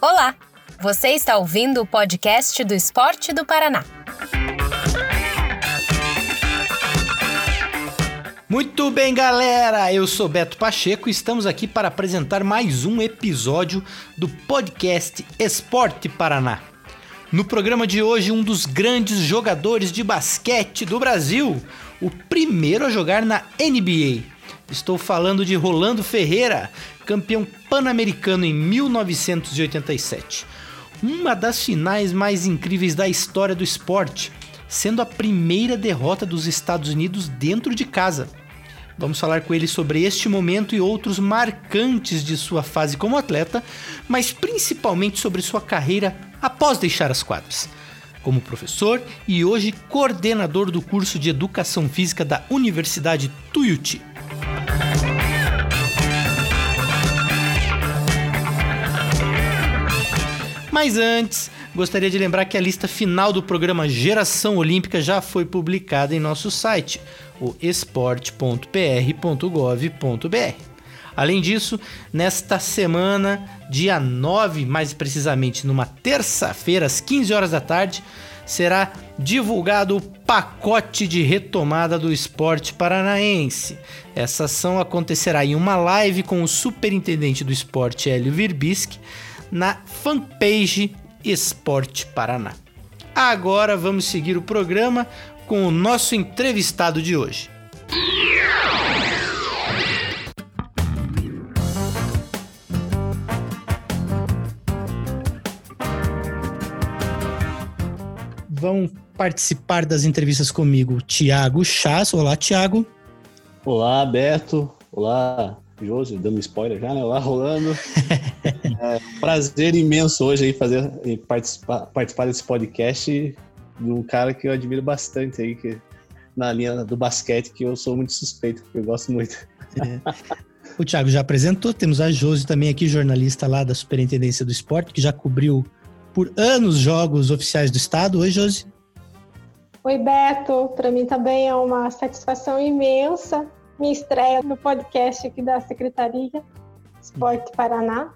Olá! Você está ouvindo o podcast do Esporte do Paraná. Muito bem, galera! Eu sou Beto Pacheco e estamos aqui para apresentar mais um episódio do podcast Esporte Paraná. No programa de hoje, um dos grandes jogadores de basquete do Brasil, o primeiro a jogar na NBA. Estou falando de Rolando Ferreira, campeão pan-americano em 1987. Uma das finais mais incríveis da história do esporte, sendo a primeira derrota dos Estados Unidos dentro de casa. Vamos falar com ele sobre este momento e outros marcantes de sua fase como atleta, mas principalmente sobre sua carreira após deixar as quadras. Como professor e hoje coordenador do curso de Educação Física da Universidade Tuiuti. Mas antes, gostaria de lembrar que a lista final do programa Geração Olímpica já foi publicada em nosso site, o esporte.pr.gov.br. Além disso, nesta semana, dia 9, mais precisamente numa terça-feira, às 15 horas da tarde, será divulgado o pacote de retomada do esporte paranaense. Essa ação acontecerá em uma live com o superintendente do esporte, Hélio Virbisky, na fanpage Esporte Paraná. Agora vamos seguir o programa com o nosso entrevistado de hoje. Vão participar das entrevistas comigo Tiago Chas. Olá, Tiago. Olá, Beto. Olá, Josi, dando spoiler já, né? Lá rolando. é, prazer imenso hoje aí fazer e participar, participar desse podcast de um cara que eu admiro bastante aí, que, na linha do basquete, que eu sou muito suspeito, porque eu gosto muito. É. O Thiago já apresentou, temos a Josi também aqui, jornalista lá da Superintendência do Esporte, que já cobriu por anos jogos oficiais do Estado. Oi, Josi. Oi, Beto. Para mim também é uma satisfação imensa minha estreia no podcast aqui da Secretaria Esporte Paraná.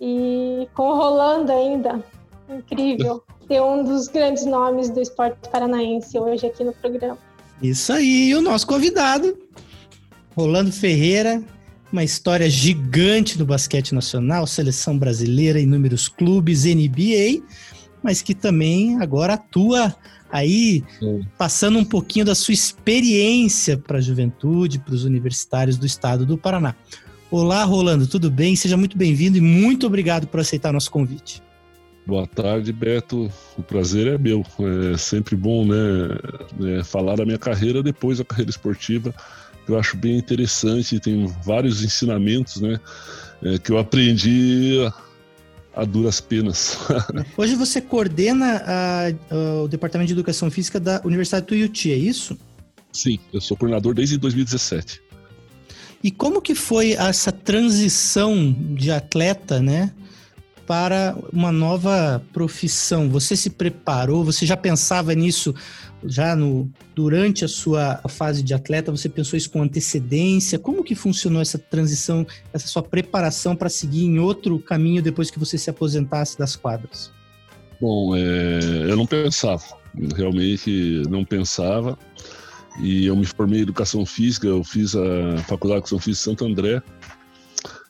E com o Rolando ainda. Incrível ter um dos grandes nomes do esporte paranaense hoje aqui no programa. Isso aí, e o nosso convidado, Rolando Ferreira, uma história gigante do basquete nacional, seleção brasileira, inúmeros clubes, NBA, mas que também agora atua aí Sim. passando um pouquinho da sua experiência para a juventude, para os universitários do estado do Paraná. Olá, Rolando, tudo bem? Seja muito bem-vindo e muito obrigado por aceitar nosso convite. Boa tarde, Beto. O prazer é meu. É sempre bom, né, é, falar da minha carreira depois da carreira esportiva. Eu acho bem interessante, tem vários ensinamentos, né, é, que eu aprendi a duras penas. Hoje você coordena a, a, o Departamento de Educação Física da Universidade Tuiuti, é isso? Sim, eu sou coordenador desde 2017. E como que foi essa transição de atleta, né, para uma nova profissão? Você se preparou? Você já pensava nisso já no, durante a sua fase de atleta, você pensou isso com antecedência? Como que funcionou essa transição, essa sua preparação para seguir em outro caminho depois que você se aposentasse das quadras? Bom, é, eu não pensava, realmente não pensava. E eu me formei em educação física, eu fiz a faculdade de educação física em Santo André.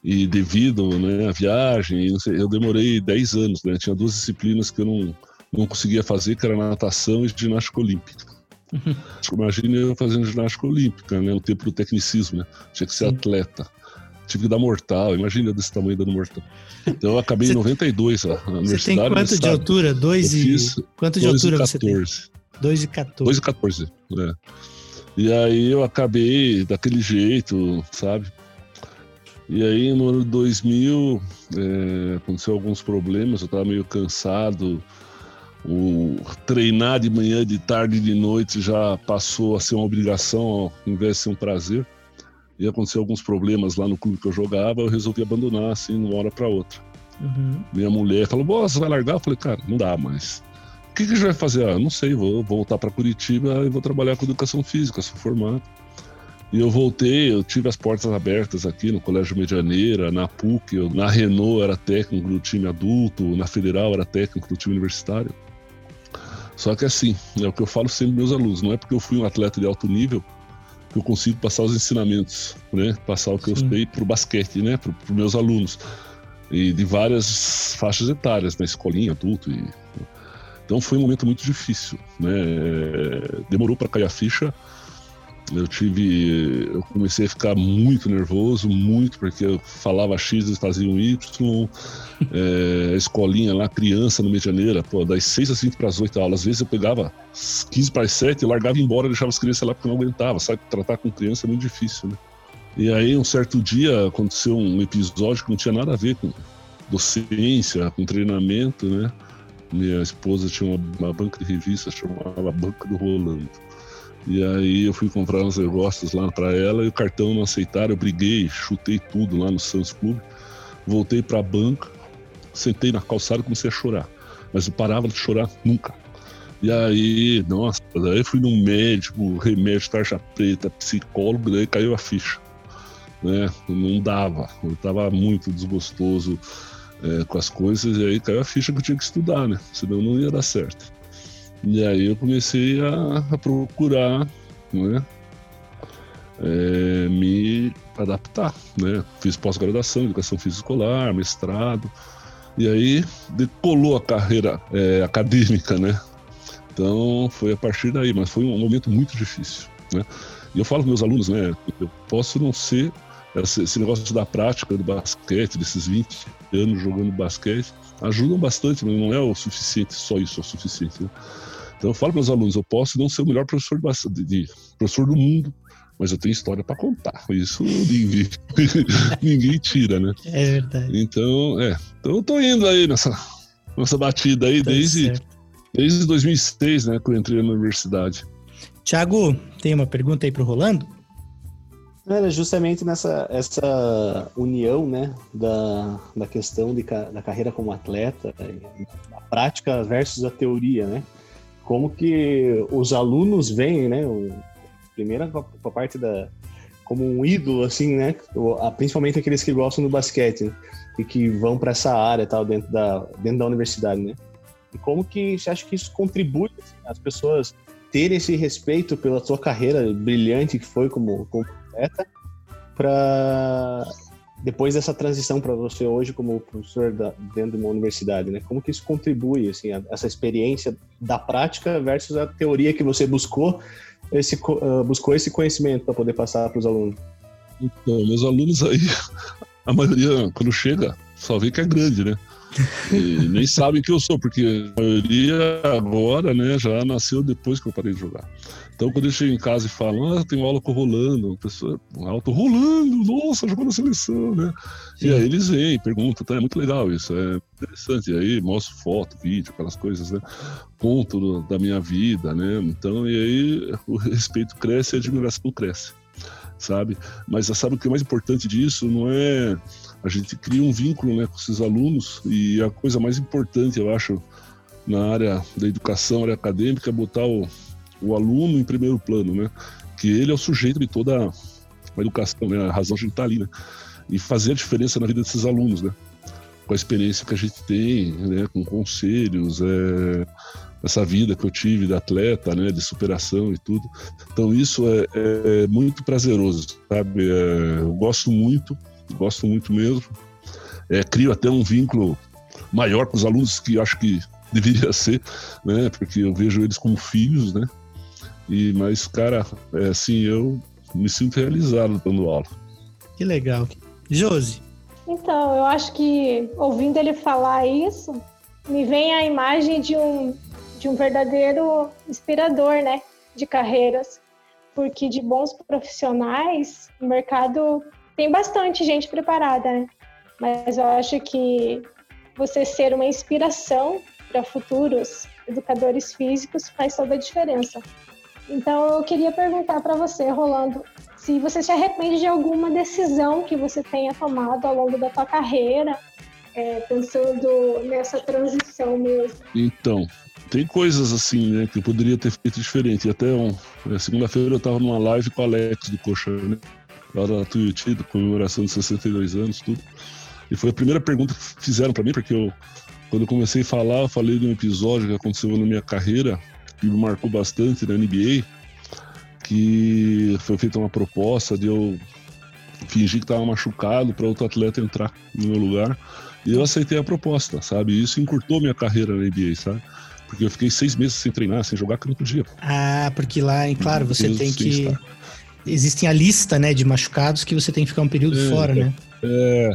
E devido né, à viagem, eu demorei 10 anos, né? Tinha duas disciplinas que eu não, não conseguia fazer, que era natação e ginástica olímpica. Uhum. Imagina eu fazendo ginástica olímpica, né? No tempo do tecnicismo, né? Tinha que ser Sim. atleta. Tive que dar mortal, imagina desse tamanho dando mortal. Então eu acabei em 92 na universidade. Você tem quanto de altura? 2 e... Quanto de altura você tem? 2 e 14. 2 e 14, é. E aí eu acabei daquele jeito, sabe? E aí no ano 2000 é, aconteceu alguns problemas, eu estava meio cansado, o treinar de manhã, de tarde e de noite já passou a ser uma obrigação ao invés de ser um prazer. E aconteceu alguns problemas lá no clube que eu jogava, eu resolvi abandonar assim, de uma hora para outra. Uhum. Minha mulher falou: você vai largar? Eu falei: Cara, não dá mais. O que, que a gente vai fazer? Ah, não sei, vou voltar para Curitiba e vou trabalhar com educação física, sou formado. E eu voltei, eu tive as portas abertas aqui no Colégio Medianeira, na PUC, eu, na Renault era técnico do time adulto, na Federal era técnico do time universitário. Só que assim, é o que eu falo sempre meus alunos, não é porque eu fui um atleta de alto nível que eu consigo passar os ensinamentos, né? Passar o que Sim. eu sei para o basquete, né? Para os meus alunos e de várias faixas etárias, na né? escolinha, adulto. E... Então foi um momento muito difícil, né? Demorou para cair a ficha, eu tive. Eu comecei a ficar muito nervoso, muito, porque eu falava X e faziam Y. É, escolinha lá, criança no Janeiro, pô, das 6 às 5 para as 8 aulas. Às vezes eu pegava 15 para as 7 e largava embora, deixava as crianças lá porque eu não aguentava. Sabe, tratar com criança é muito difícil, né? E aí, um certo dia, aconteceu um episódio que não tinha nada a ver com docência, com treinamento, né? Minha esposa tinha uma, uma banca de revistas chamava Banca do Rolando. E aí eu fui comprar uns negócios lá para ela e o cartão não aceitaram, eu briguei, chutei tudo lá no Santos Clube. Voltei para a banca, sentei na calçada e comecei a chorar. Mas não parava de chorar nunca. E aí, nossa, daí eu fui num médico, remédio, tarja preta, psicólogo, daí caiu a ficha. Né? Não dava, eu estava muito desgostoso é, com as coisas, e aí caiu a ficha que eu tinha que estudar, né? Senão não ia dar certo. E aí eu comecei a, a procurar, né? É, me adaptar, né? Fiz pós-graduação, educação física escolar, mestrado, e aí decolou a carreira é, acadêmica, né? Então foi a partir daí, mas foi um momento muito difícil, né? E eu falo para meus alunos, né? Eu posso não ser esse, negócio da prática do basquete, desses 20 anos jogando basquete, ajudam bastante, mas não é o suficiente, só isso é o suficiente. Né? Então eu falo para os alunos, eu posso não ser o melhor professor, de, de professor do mundo, mas eu tenho história para contar. Isso ninguém, ninguém tira, né? É verdade. Então, é. Então eu tô indo aí nessa, nessa batida aí tá desde, desde 2006, né, que eu entrei na universidade. Tiago, tem uma pergunta aí para o Rolando? Era justamente nessa essa união, né, da, da questão de, da carreira como atleta, a prática versus a teoria, né? Como que os alunos veem, né? O, primeira a parte da como um ídolo assim, né? Principalmente aqueles que gostam do basquete né? e que vão para essa área tal dentro da dentro da universidade, né? E como que você acha que isso contribui assim, as pessoas terem esse respeito pela sua carreira brilhante que foi como, como atleta para depois dessa transição para você hoje como professor da, dentro de uma universidade, né? Como que isso contribui, assim, a, essa experiência da prática versus a teoria que você buscou esse uh, buscou esse conhecimento para poder passar para os alunos? Então, meus alunos aí, a maioria quando chega só vê que é grande, né? E nem sabem que eu sou, porque a maioria agora, né, já nasceu depois que eu parei de jogar. Então, quando eu chego em casa e falo, ah, tenho aula com o Rolando, a pessoa, aula com Rolando, nossa, jogou na seleção, né? Sim. E aí eles vêm, perguntam, tá, é muito legal isso, é interessante. E aí mostro foto, vídeo, aquelas coisas, né? Conto do, da minha vida, né? Então, e aí o respeito cresce e a admiração cresce, sabe? Mas sabe o que é mais importante disso não é a gente cria um vínculo né, com esses alunos e a coisa mais importante, eu acho, na área da educação, área acadêmica, é botar o, o aluno em primeiro plano, né? Que ele é o sujeito de toda a educação, né? A razão de gente tá ali, né? E fazer a diferença na vida desses alunos, né? Com a experiência que a gente tem, né? Com conselhos, é, essa vida que eu tive de atleta, né? De superação e tudo. Então isso é, é muito prazeroso, sabe? É, eu gosto muito gosto muito mesmo. É, crio até um vínculo maior com os alunos que acho que deveria ser, né? Porque eu vejo eles como filhos, né? E mas cara, é assim eu me sinto realizado dando aula. Que legal, Josi. Então eu acho que ouvindo ele falar isso me vem a imagem de um de um verdadeiro inspirador, né? De carreiras, porque de bons profissionais o mercado tem bastante gente preparada, né? Mas eu acho que você ser uma inspiração para futuros educadores físicos faz toda a diferença. Então eu queria perguntar para você, Rolando, se você se arrepende de alguma decisão que você tenha tomado ao longo da sua carreira, é, pensando nessa transição mesmo. Então, tem coisas assim, né, que eu poderia ter feito diferente. Até um, é, segunda-feira eu estava numa live com o Alex do Colchão, né? Lá da Tuiuti, da comemoração de 62 anos, tudo. E foi a primeira pergunta que fizeram para mim, porque eu, quando eu comecei a falar, eu falei de um episódio que aconteceu na minha carreira, que me marcou bastante na NBA, que foi feita uma proposta de eu fingir que estava machucado para outro atleta entrar no meu lugar. E eu aceitei a proposta, sabe? Isso encurtou minha carreira na NBA, sabe? Porque eu fiquei seis meses sem treinar, sem jogar, que eu não podia. Ah, porque lá, claro, você tem que. Existem a lista, né, de machucados que você tem que ficar um período é, fora, né? É.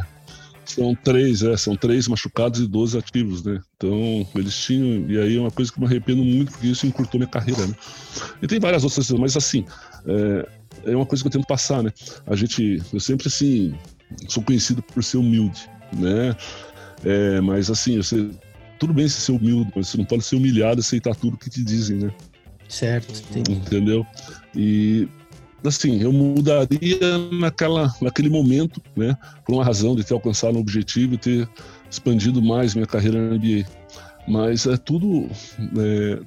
São três, é, são três machucados e 12 ativos, né? Então, eles tinham. E aí é uma coisa que me arrependo muito, porque isso encurtou minha carreira, né? E tem várias outras coisas, mas assim, é, é uma coisa que eu tento passar, né? A gente. Eu sempre, assim, sou conhecido por ser humilde, né? É, mas assim, você tudo bem ser humilde, mas você não pode ser humilhado e aceitar tudo que te dizem, né? Certo, entendi. entendeu? E assim, eu mudaria naquela, naquele momento, né? Por uma razão de ter alcançado um objetivo e ter expandido mais minha carreira na NBA. Mas é tudo, é,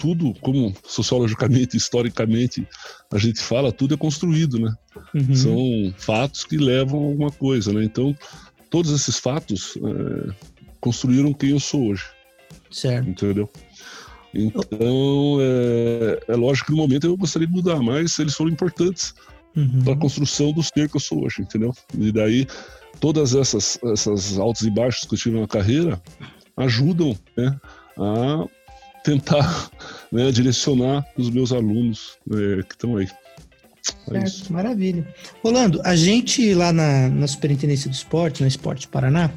tudo como sociologicamente, historicamente a gente fala, tudo é construído, né? Uhum. São fatos que levam a alguma coisa, né? Então, todos esses fatos é, construíram quem eu sou hoje. Certo. Entendeu? Então, é, é, lógico que no momento eu gostaria de mudar, mas eles foram importantes uhum. para a construção do ser que eu sou hoje, entendeu? E daí, todas essas, essas altos e baixos que eu tive na carreira ajudam né, a tentar né, direcionar os meus alunos né, que estão aí. É certo, maravilha. Rolando, a gente lá na, na Superintendência do Esporte, na Esporte Paraná,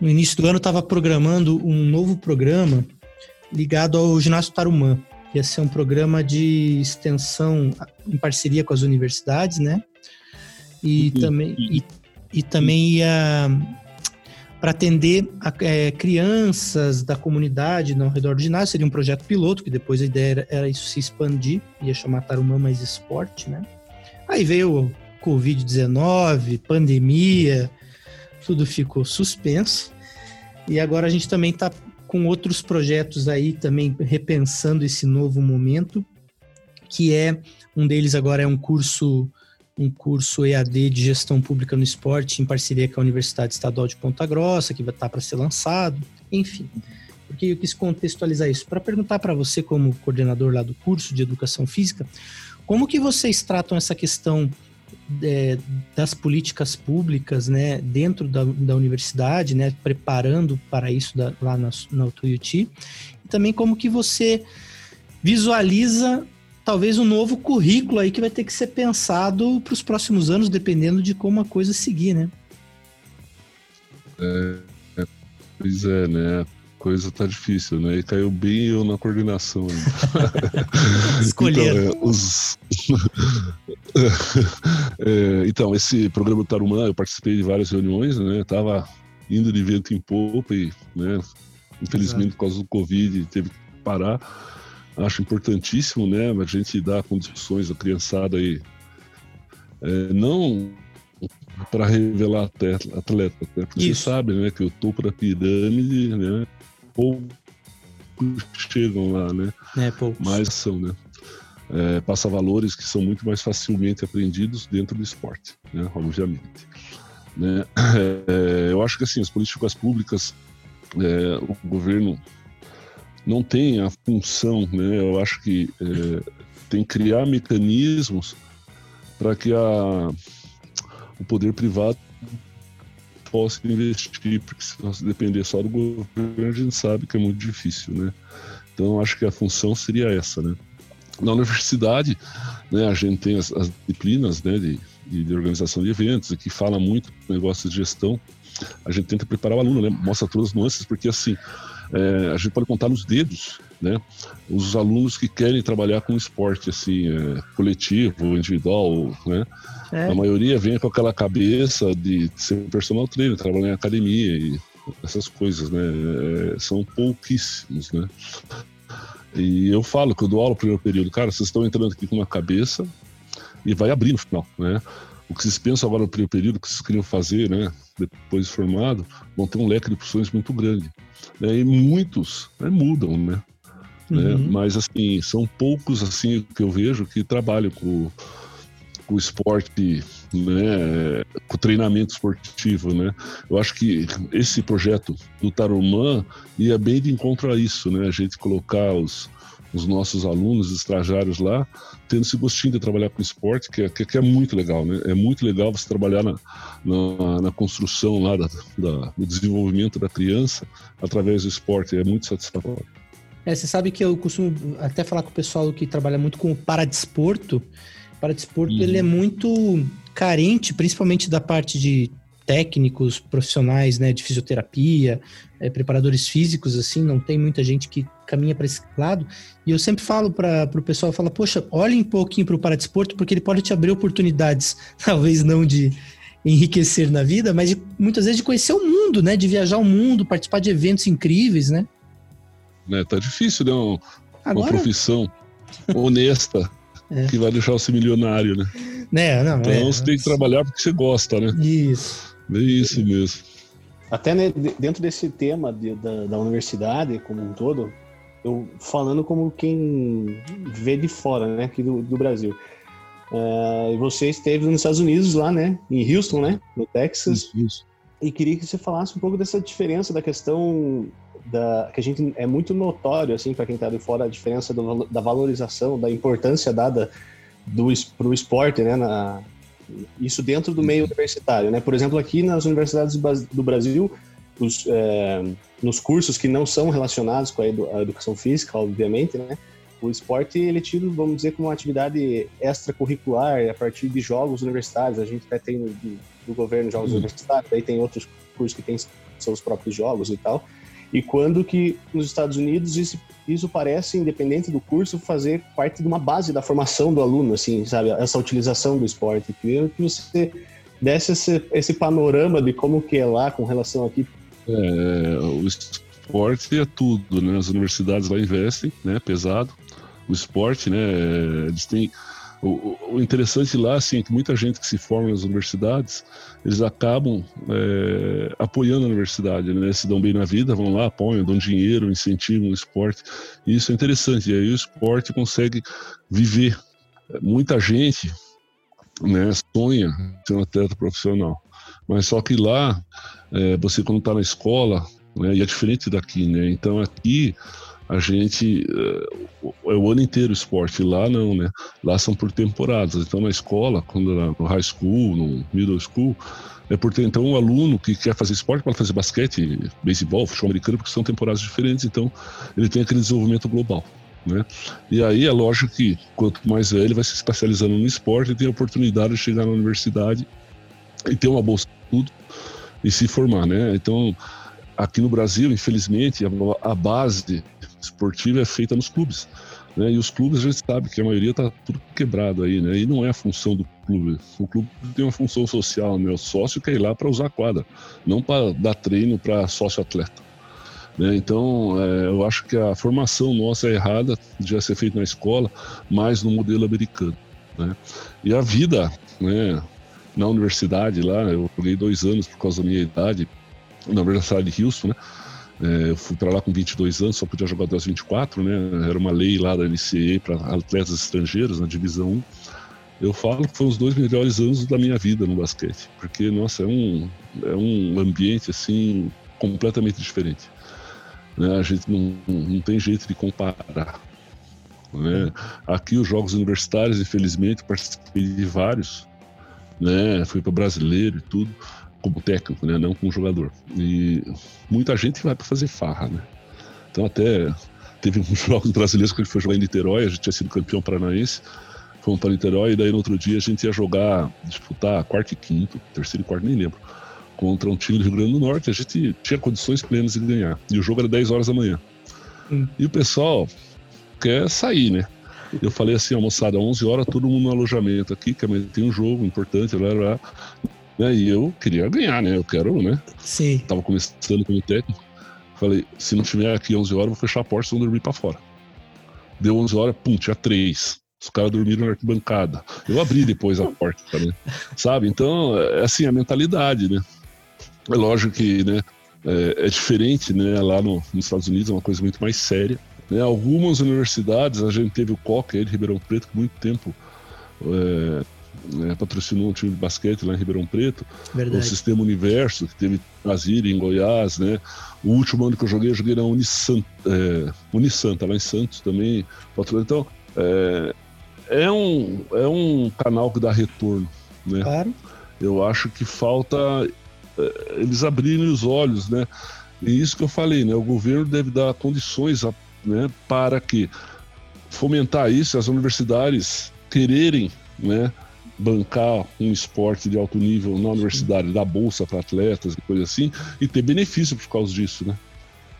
no início do ano estava programando um novo programa ligado ao ginásio Tarumã. Ia ser um programa de extensão em parceria com as universidades, né? E uhum. também, e, e também ia para atender a, é, crianças da comunidade ao redor do ginásio. Seria um projeto piloto, que depois a ideia era, era isso se expandir, ia chamar Tarumã Mais Esporte, né? Aí veio o Covid-19, pandemia, tudo ficou suspenso. E agora a gente também está com outros projetos aí também repensando esse novo momento, que é um deles agora é um curso um curso EAD de gestão pública no esporte em parceria com a Universidade Estadual de Ponta Grossa, que vai estar tá para ser lançado, enfim. Porque eu quis contextualizar isso para perguntar para você como coordenador lá do curso de educação física, como que vocês tratam essa questão é, das políticas públicas, né, dentro da, da universidade, né, preparando para isso da, lá na, na Tuiuti, e também como que você visualiza talvez um novo currículo aí que vai ter que ser pensado para os próximos anos, dependendo de como a coisa seguir, né? É, é, pois é, né? Coisa tá difícil, né? E caiu bem eu na coordenação. Escolher. Então, é, os... é, então, esse programa do Tarumã, eu participei de várias reuniões, né? Tava indo de vento em popa e, né? Infelizmente, Exato. por causa do Covid, teve que parar. Acho importantíssimo, né? A gente dar condições à criançada aí. É, não para revelar atleta, atleta né? porque Isso. você sabe, né, que o topo da pirâmide, né, poucos chegam lá, né? É, poucos. Mas são, né? É, passa valores que são muito mais facilmente aprendidos dentro do esporte, né? Obviamente. Né? É, eu acho que assim as políticas públicas, é, o governo não tem a função, né? Eu acho que é, tem que criar mecanismos para que a, o poder privado possa investir, porque se nós depender só do governo, a gente sabe que é muito difícil, né? Então, acho que a função seria essa, né? Na universidade, né, a gente tem as, as disciplinas né, de, de, organização de eventos, que fala muito negócios de gestão. A gente tenta preparar o aluno, né? Mostra todas as nuances, porque assim, é, a gente pode contar nos dedos, né? Os alunos que querem trabalhar com esporte, assim, é, coletivo, individual, né? É. A maioria vem com aquela cabeça de ser personal trainer, trabalhar em academia e essas coisas, né? É, são pouquíssimos, né? E eu falo que eu dou aula no primeiro período, cara, vocês estão entrando aqui com uma cabeça e vai abrir no final, né? O que vocês pensam agora no primeiro período, o que vocês queriam fazer, né? Depois de formado, vão ter um leque de opções muito grande. Né? E muitos né, mudam, né? Né? Mas assim, são poucos assim que eu vejo que trabalham com, com o esporte, né, com o treinamento esportivo, né? Eu acho que esse projeto do Tarumã ia bem de encontro a isso, né? A gente colocar os, os nossos alunos, estagiários lá, tendo esse gostinho de trabalhar com esporte, que é, que é muito legal, né? É muito legal você trabalhar na, na, na construção lá da, da, do desenvolvimento da criança através do esporte, é muito satisfatório. É, você sabe que eu costumo até falar com o pessoal que trabalha muito com o paradesporto. O paradesporto, uhum. ele é muito carente, principalmente da parte de técnicos profissionais, né, de fisioterapia, é, preparadores físicos, assim, não tem muita gente que caminha para esse lado. E eu sempre falo para o pessoal, fala, poxa, olhe um pouquinho para o paradesporto, porque ele pode te abrir oportunidades, talvez não de enriquecer na vida, mas de, muitas vezes de conhecer o mundo, né, de viajar o mundo, participar de eventos incríveis, né? É, tá difícil, né? Uma, Agora... uma profissão honesta é. que vai deixar você milionário, né? É, não, então é, você tem que trabalhar porque você gosta, né? Isso. É isso mesmo. Até né, dentro desse tema de, da, da universidade como um todo, eu falando como quem vê de fora, né, aqui do, do Brasil. Uh, você esteve nos Estados Unidos lá, né, em Houston, né, no Texas. Isso, isso. E queria que você falasse um pouco dessa diferença da questão da que a gente é muito notório assim para quem está de fora a diferença do, da valorização, da importância dada do para o esporte, né, na, isso dentro do meio universitário, né? Por exemplo, aqui nas universidades do Brasil, os, é, nos cursos que não são relacionados com a, edu a, educação física, obviamente, né? O esporte ele é tido, vamos dizer, como uma atividade extracurricular a partir de jogos universitários. A gente até tem do, do governo jogos uhum. universitários, aí tem outros cursos que têm seus próprios jogos e tal. E quando que nos Estados Unidos isso, isso parece, independente do curso, fazer parte de uma base da formação do aluno, assim, sabe? Essa utilização do esporte. Queria que você desse esse, esse panorama de como que é lá com relação aqui. É, o esporte é tudo, né? As universidades lá investem, né? Pesado. O esporte, né? Eles têm o, o, interessante lá, assim, é que muita gente que se forma nas universidades, eles acabam é, apoiando a universidade, né? Se dão bem na vida, vão lá, apoiam, dão dinheiro, incentivam o esporte. E isso é interessante. E aí o esporte consegue viver. Muita gente né, sonha ser um atleta profissional. Mas só que lá, é, você quando está na escola, né, e é diferente daqui, né? Então aqui a gente é, é o ano inteiro esporte lá não né lá são por temporadas então na escola quando no high school no middle school é por ter, então um aluno que quer fazer esporte pode fazer basquete beisebol futebol americano porque são temporadas diferentes então ele tem aquele desenvolvimento global né? E aí é lógico que quanto mais velho ele vai se especializando no esporte, ele tem a oportunidade de chegar na universidade e ter uma bolsa de estudo e se formar, né? Então, aqui no Brasil, infelizmente, a base esportiva é feita nos clubes. Né? E os clubes a gente sabe que a maioria está tudo quebrado aí, né? E não é a função do clube. O clube tem uma função social, né? O sócio quer ir lá para usar a quadra, não para dar treino para sócio-atleta. Né? Então, é, eu acho que a formação nossa é errada, já ser feita na escola, mais no modelo americano. Né? E a vida, né? Na universidade lá, eu joguei dois anos por causa da minha idade, na Universidade de Houston, né? É, eu fui para lá com 22 anos, só podia jogar até os 24, né? Era uma lei lá da NCAA para atletas estrangeiros na divisão 1. Eu falo que foram os dois melhores anos da minha vida no basquete, porque nossa, é um é um ambiente assim completamente diferente. Né? A gente não, não tem jeito de comparar. Né? Aqui os jogos universitários, infelizmente, participei de vários, né? Fui para brasileiro e tudo como técnico, né? Não como jogador. E muita gente vai para fazer farra, né? Então até teve um jogo brasileiro que ele foi jogar em Niterói, a gente tinha sido campeão paranaense, fomos para Niterói e daí no outro dia a gente ia jogar, disputar quarto e quinto, terceiro e quarto, nem lembro, contra um time do Rio Grande do Norte, a gente tinha condições plenas de ganhar. E o jogo era 10 horas da manhã. Hum. E o pessoal quer sair, né? Eu falei assim, a moçada, 11 horas, todo mundo no alojamento aqui, que tem um jogo importante, lá, lá. Né? E eu queria ganhar, né? Eu quero, né? Sim. Tava começando como técnico. Falei, se não tiver aqui 11 horas, vou fechar a porta e vão dormir pra fora. Deu 11 horas, pum, tinha três. Os caras dormiram na arquibancada. Eu abri depois a porta também. Sabe? Então, é assim, a mentalidade, né? É lógico que, né? É, é diferente, né? Lá no, nos Estados Unidos é uma coisa muito mais séria, Né? Algumas universidades, a gente teve o Coca aí de Ribeirão Preto, que muito tempo é, é, patrocinou um time de basquete lá em Ribeirão Preto. Verdade. O Sistema Universo, que teve Brasília, em Goiás, né? O último ano que eu joguei, eu joguei na Unisanta, é, Unisanta lá em Santos também. Então, é, é, um, é um canal que dá retorno, né? Claro. Eu acho que falta é, eles abrirem os olhos, né? E isso que eu falei, né? O governo deve dar condições a, né, para que fomentar isso, as universidades quererem, né, bancar um esporte de alto nível na universidade, dar bolsa para atletas e coisa assim, e ter benefício por causa disso, né?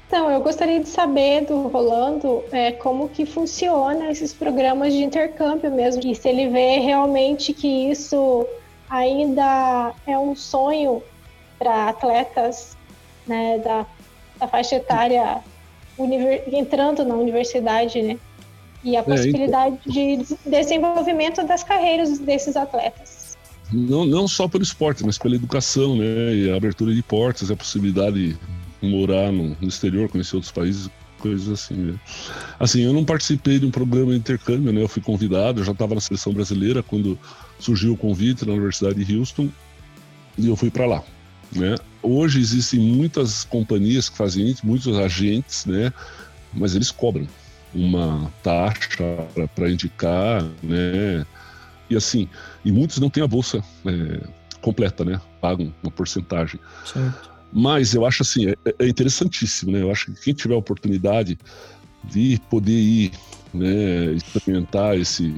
Então, eu gostaria de saber do Rolando é, como que funciona esses programas de intercâmbio mesmo, e se ele vê realmente que isso ainda é um sonho para atletas né, da, da faixa etária entrando na universidade, né? E a é, possibilidade é, então... de desenvolvimento das carreiras desses atletas. Não, não só pelo esporte, mas pela educação, né? E a abertura de portas, a possibilidade de morar no, no exterior, conhecer outros países, coisas assim, né? Assim, eu não participei de um programa de intercâmbio, né? Eu fui convidado, eu já estava na seleção brasileira quando surgiu o convite na Universidade de Houston e eu fui para lá, né? Hoje existem muitas companhias que fazem isso, muitos agentes, né? Mas eles cobram uma taxa para indicar, né? E assim, e muitos não têm a bolsa é, completa, né? Pagam uma porcentagem. Certo. Mas eu acho assim, é, é, interessantíssimo, né? Eu acho que quem tiver a oportunidade de poder ir, né, experimentar esse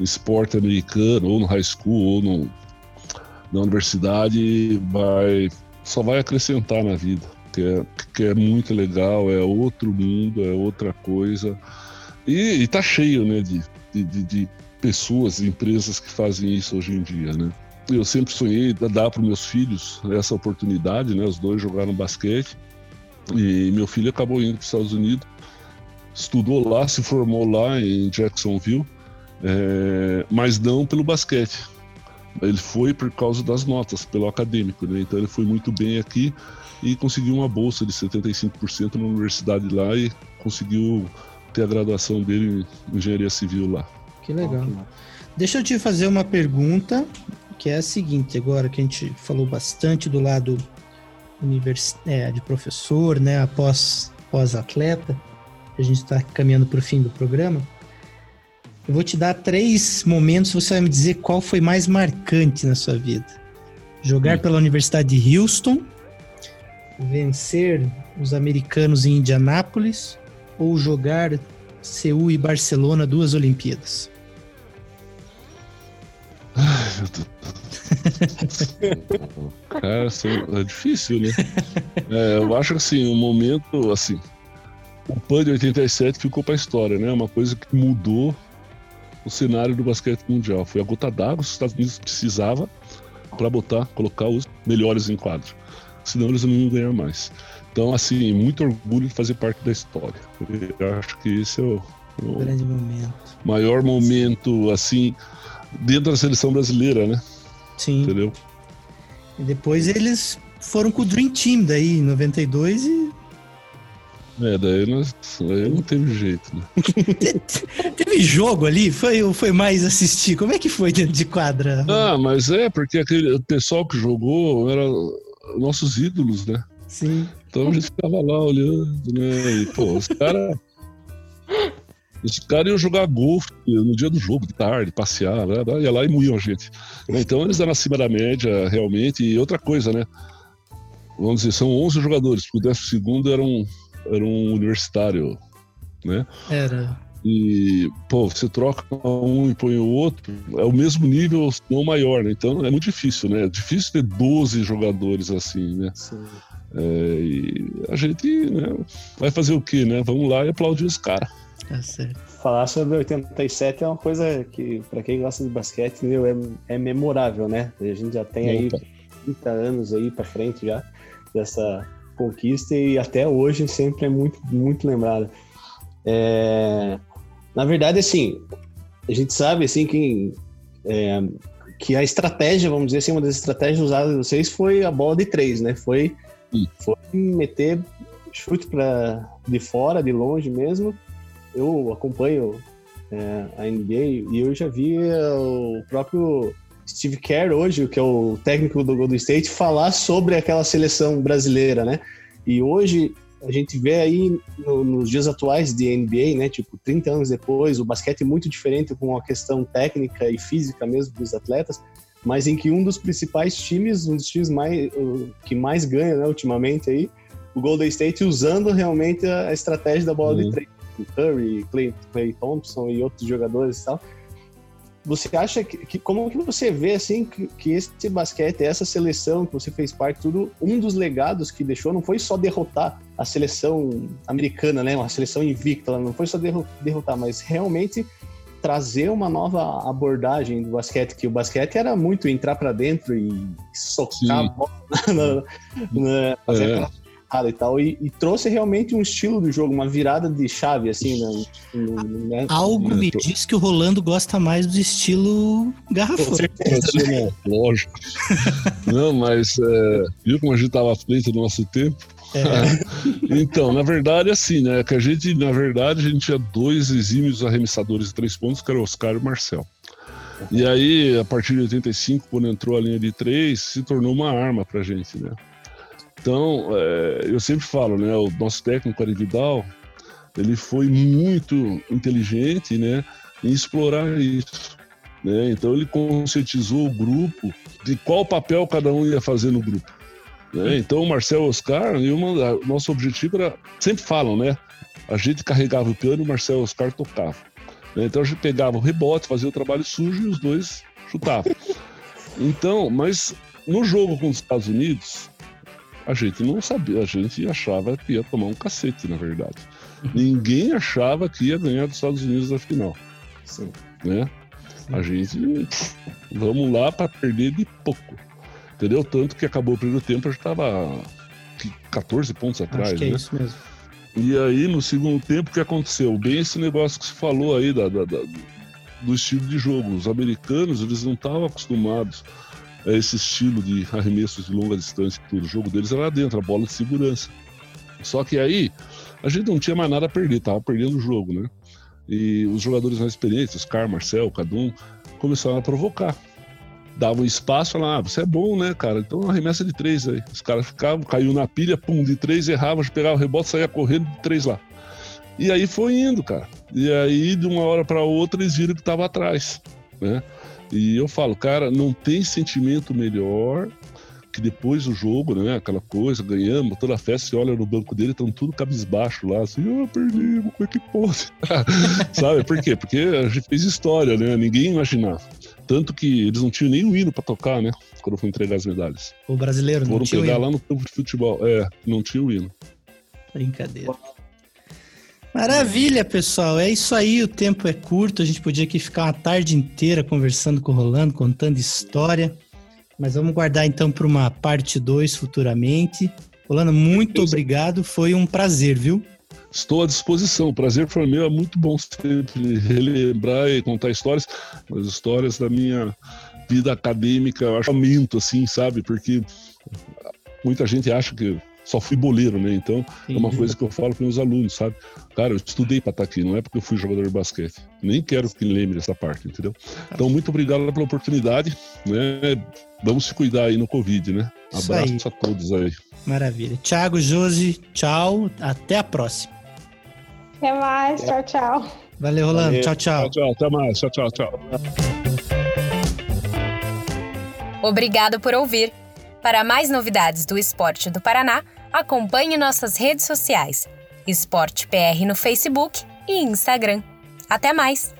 esporte americano, ou no high school, ou no, na universidade, vai, só vai acrescentar na vida que é, que é muito legal, é outro mundo, é outra coisa. E, e tá cheio né, de, de, de pessoas, empresas que fazem isso hoje em dia, né? Eu sempre sonhei dar para meus filhos essa oportunidade, né? Os dois jogaram basquete e meu filho acabou indo para os Estados Unidos, estudou lá, se formou lá em Jacksonville, é, mas não pelo basquete. Ele foi por causa das notas, pelo acadêmico, né? Então ele foi muito bem aqui e conseguiu uma bolsa de 75% na universidade lá e conseguiu ter a graduação dele em engenharia civil lá. Que legal. Deixa eu te fazer uma pergunta, que é a seguinte, agora que a gente falou bastante do lado univers... É, de professor, né, após pós-atleta, a gente está caminhando para o fim do programa. Eu vou te dar três momentos, você vai me dizer qual foi mais marcante na sua vida. Jogar hum. pela Universidade de Houston, vencer os americanos em Indianápolis ou jogar Seul e Barcelona duas Olimpíadas? Cara, assim, é difícil, né? É, eu acho que assim, o um momento, assim, o PAN de 87 ficou para a história, né? Uma coisa que mudou o cenário do basquete mundial. Foi a gota d'água que os Estados Unidos precisava para botar, colocar os melhores em quadro senão eles não iam ganhar mais. Então, assim, muito orgulho de fazer parte da história. Eu acho que esse é o, o grande momento. Maior momento, assim, dentro da seleção brasileira, né? Sim. Entendeu? E depois eles foram com o Dream Team daí em 92 e. É, daí, nós, daí não teve jeito, né? teve jogo ali? Foi, foi mais assistir? Como é que foi dentro de quadra? Ah, mas é, porque aquele pessoal que jogou era nossos ídolos, né? Sim. Então a gente ficava lá olhando, né? E, pô, os caras. Os caras iam jogar golfe no dia do jogo, de tarde, passear, né? Ia lá e moíam a gente. Então eles eram acima da média, realmente. E outra coisa, né? Vamos dizer, são 11 jogadores, porque o 12 era um, era um universitário, né? Era. E, pô, você troca um e põe o outro, é o mesmo nível, não maior, né? Então é muito difícil, né? É difícil ter 12 jogadores assim, né? Sim. É, e a gente né, vai fazer o quê, né? Vamos lá e aplaudir os caras. Tá certo. Falar sobre 87 é uma coisa que, para quem gosta de basquete, meu, é, é memorável, né? A gente já tem aí 30 anos aí para frente já dessa conquista e até hoje sempre é muito, muito lembrada. É, na verdade, assim, a gente sabe assim que, é, que a estratégia, vamos dizer assim, uma das estratégias usadas de vocês foi a bola de três, né? Foi, foi meter chute para de fora, de longe mesmo, eu acompanho é, a NBA e eu já vi é, o próprio Steve Kerr hoje, que é o técnico do Golden State, falar sobre aquela seleção brasileira, né? E hoje a gente vê aí no, nos dias atuais de NBA, né, tipo 30 anos depois, o basquete é muito diferente com a questão técnica e física mesmo dos atletas, mas em que um dos principais times, um dos times mais, que mais ganha, né, ultimamente aí, o Golden State usando realmente a estratégia da bola uhum. de três, Curry, Clay, Clay Thompson e outros jogadores e tal, você acha que, que, como que você vê assim que, que esse basquete, essa seleção que você fez parte, tudo um dos legados que deixou não foi só derrotar a seleção americana, né, uma seleção invicta, não foi só derrotar, mas realmente trazer uma nova abordagem do basquete, que o basquete era muito entrar para dentro e socar Sim. a bola, na, na, fazer é e tal, e, e, trouxe realmente um estilo do jogo, uma virada de chave, assim, né? né? Algo me diz que o Rolando gosta mais do estilo garrafão. Com certeza, né? Lógico. Não, mas é, viu como a gente estava à frente do nosso tempo? É. então, na verdade, assim, né? Que a gente, na verdade, a gente tinha dois exímios arremessadores de três pontos, que era o Oscar e o Marcel. E aí, a partir de 85, quando entrou a linha de três, se tornou uma arma pra gente, né? Então, é, eu sempre falo, né, o nosso técnico Ari Vidal, ele foi muito inteligente, né, em explorar isso. Né? Então ele conscientizou o grupo de qual papel cada um ia fazer no grupo. Né? Então o Marcel Oscar, e uma, nosso objetivo era, sempre falam, né? A gente carregava o piano e o Marcel Oscar tocava. Né? Então a gente pegava o rebote, fazia o trabalho sujo e os dois chutavam. Então, mas no jogo com os Estados Unidos, a gente não sabia, a gente achava que ia tomar um cacete, na verdade. Ninguém achava que ia ganhar dos Estados Unidos na final. Sim. Né? A gente, vamos lá para perder de pouco. Entendeu? Tanto que acabou o primeiro tempo, a gente estava 14 pontos atrás. Acho que é né? isso mesmo. E aí, no segundo tempo, o que aconteceu? Bem esse negócio que se falou aí da, da, da do estilo de jogo. Os americanos, eles não estavam acostumados esse estilo de arremessos de longa distância, tudo. O jogo deles era lá dentro, a bola de segurança. Só que aí a gente não tinha mais nada a perder, tava perdendo o jogo, né? E os jogadores mais experientes, Oscar, Marcel, Cadum, começaram a provocar. Davam espaço, falavam, ah, você é bom, né, cara? Então arremessa de três aí. Os caras ficavam, caiu na pilha, pum, de três, errava, pegava o rebote, saía correndo de três lá. E aí foi indo, cara. E aí, de uma hora para outra, eles viram que tava atrás, né? E eu falo, cara, não tem sentimento melhor que depois do jogo, né? Aquela coisa, ganhamos, toda a festa, você olha no banco dele, estão tudo cabisbaixo lá, assim, ah, perdemos, como é que pode? Sabe, por quê? Porque a gente fez história, né? Ninguém imaginava. Tanto que eles não tinham nem o hino para tocar, né? Quando foram entregar as medalhas. O brasileiro não Foram tinha pegar lá no campo de futebol. É, não tinha o hino. Brincadeira. Maravilha, pessoal. É isso aí. O tempo é curto. A gente podia aqui ficar uma tarde inteira conversando com o Rolando, contando história. Mas vamos guardar então para uma parte 2 futuramente. Rolando, muito obrigado. Foi um prazer, viu? Estou à disposição. O prazer foi meu. É muito bom sempre relembrar e contar histórias. As histórias da minha vida acadêmica, eu acho minto, assim, sabe? Porque muita gente acha que só fui boleiro, né? Então, Sim. é uma coisa que eu falo para meus alunos, sabe? Cara, eu estudei para estar aqui, não é porque eu fui jogador de basquete. Nem quero que lembre essa parte, entendeu? Então, muito obrigado pela oportunidade, né? Vamos se cuidar aí no Covid, né? Abraço a todos aí. Maravilha. Thiago, Josi, tchau. Até a próxima. Até mais. Tchau, tchau. Valeu, Rolando. Valeu. Tchau, tchau. Tchau, tchau. Até mais. Tchau, tchau, tchau. Obrigado por ouvir. Para mais novidades do esporte do Paraná, acompanhe nossas redes sociais: Esporte PR no Facebook e Instagram. Até mais!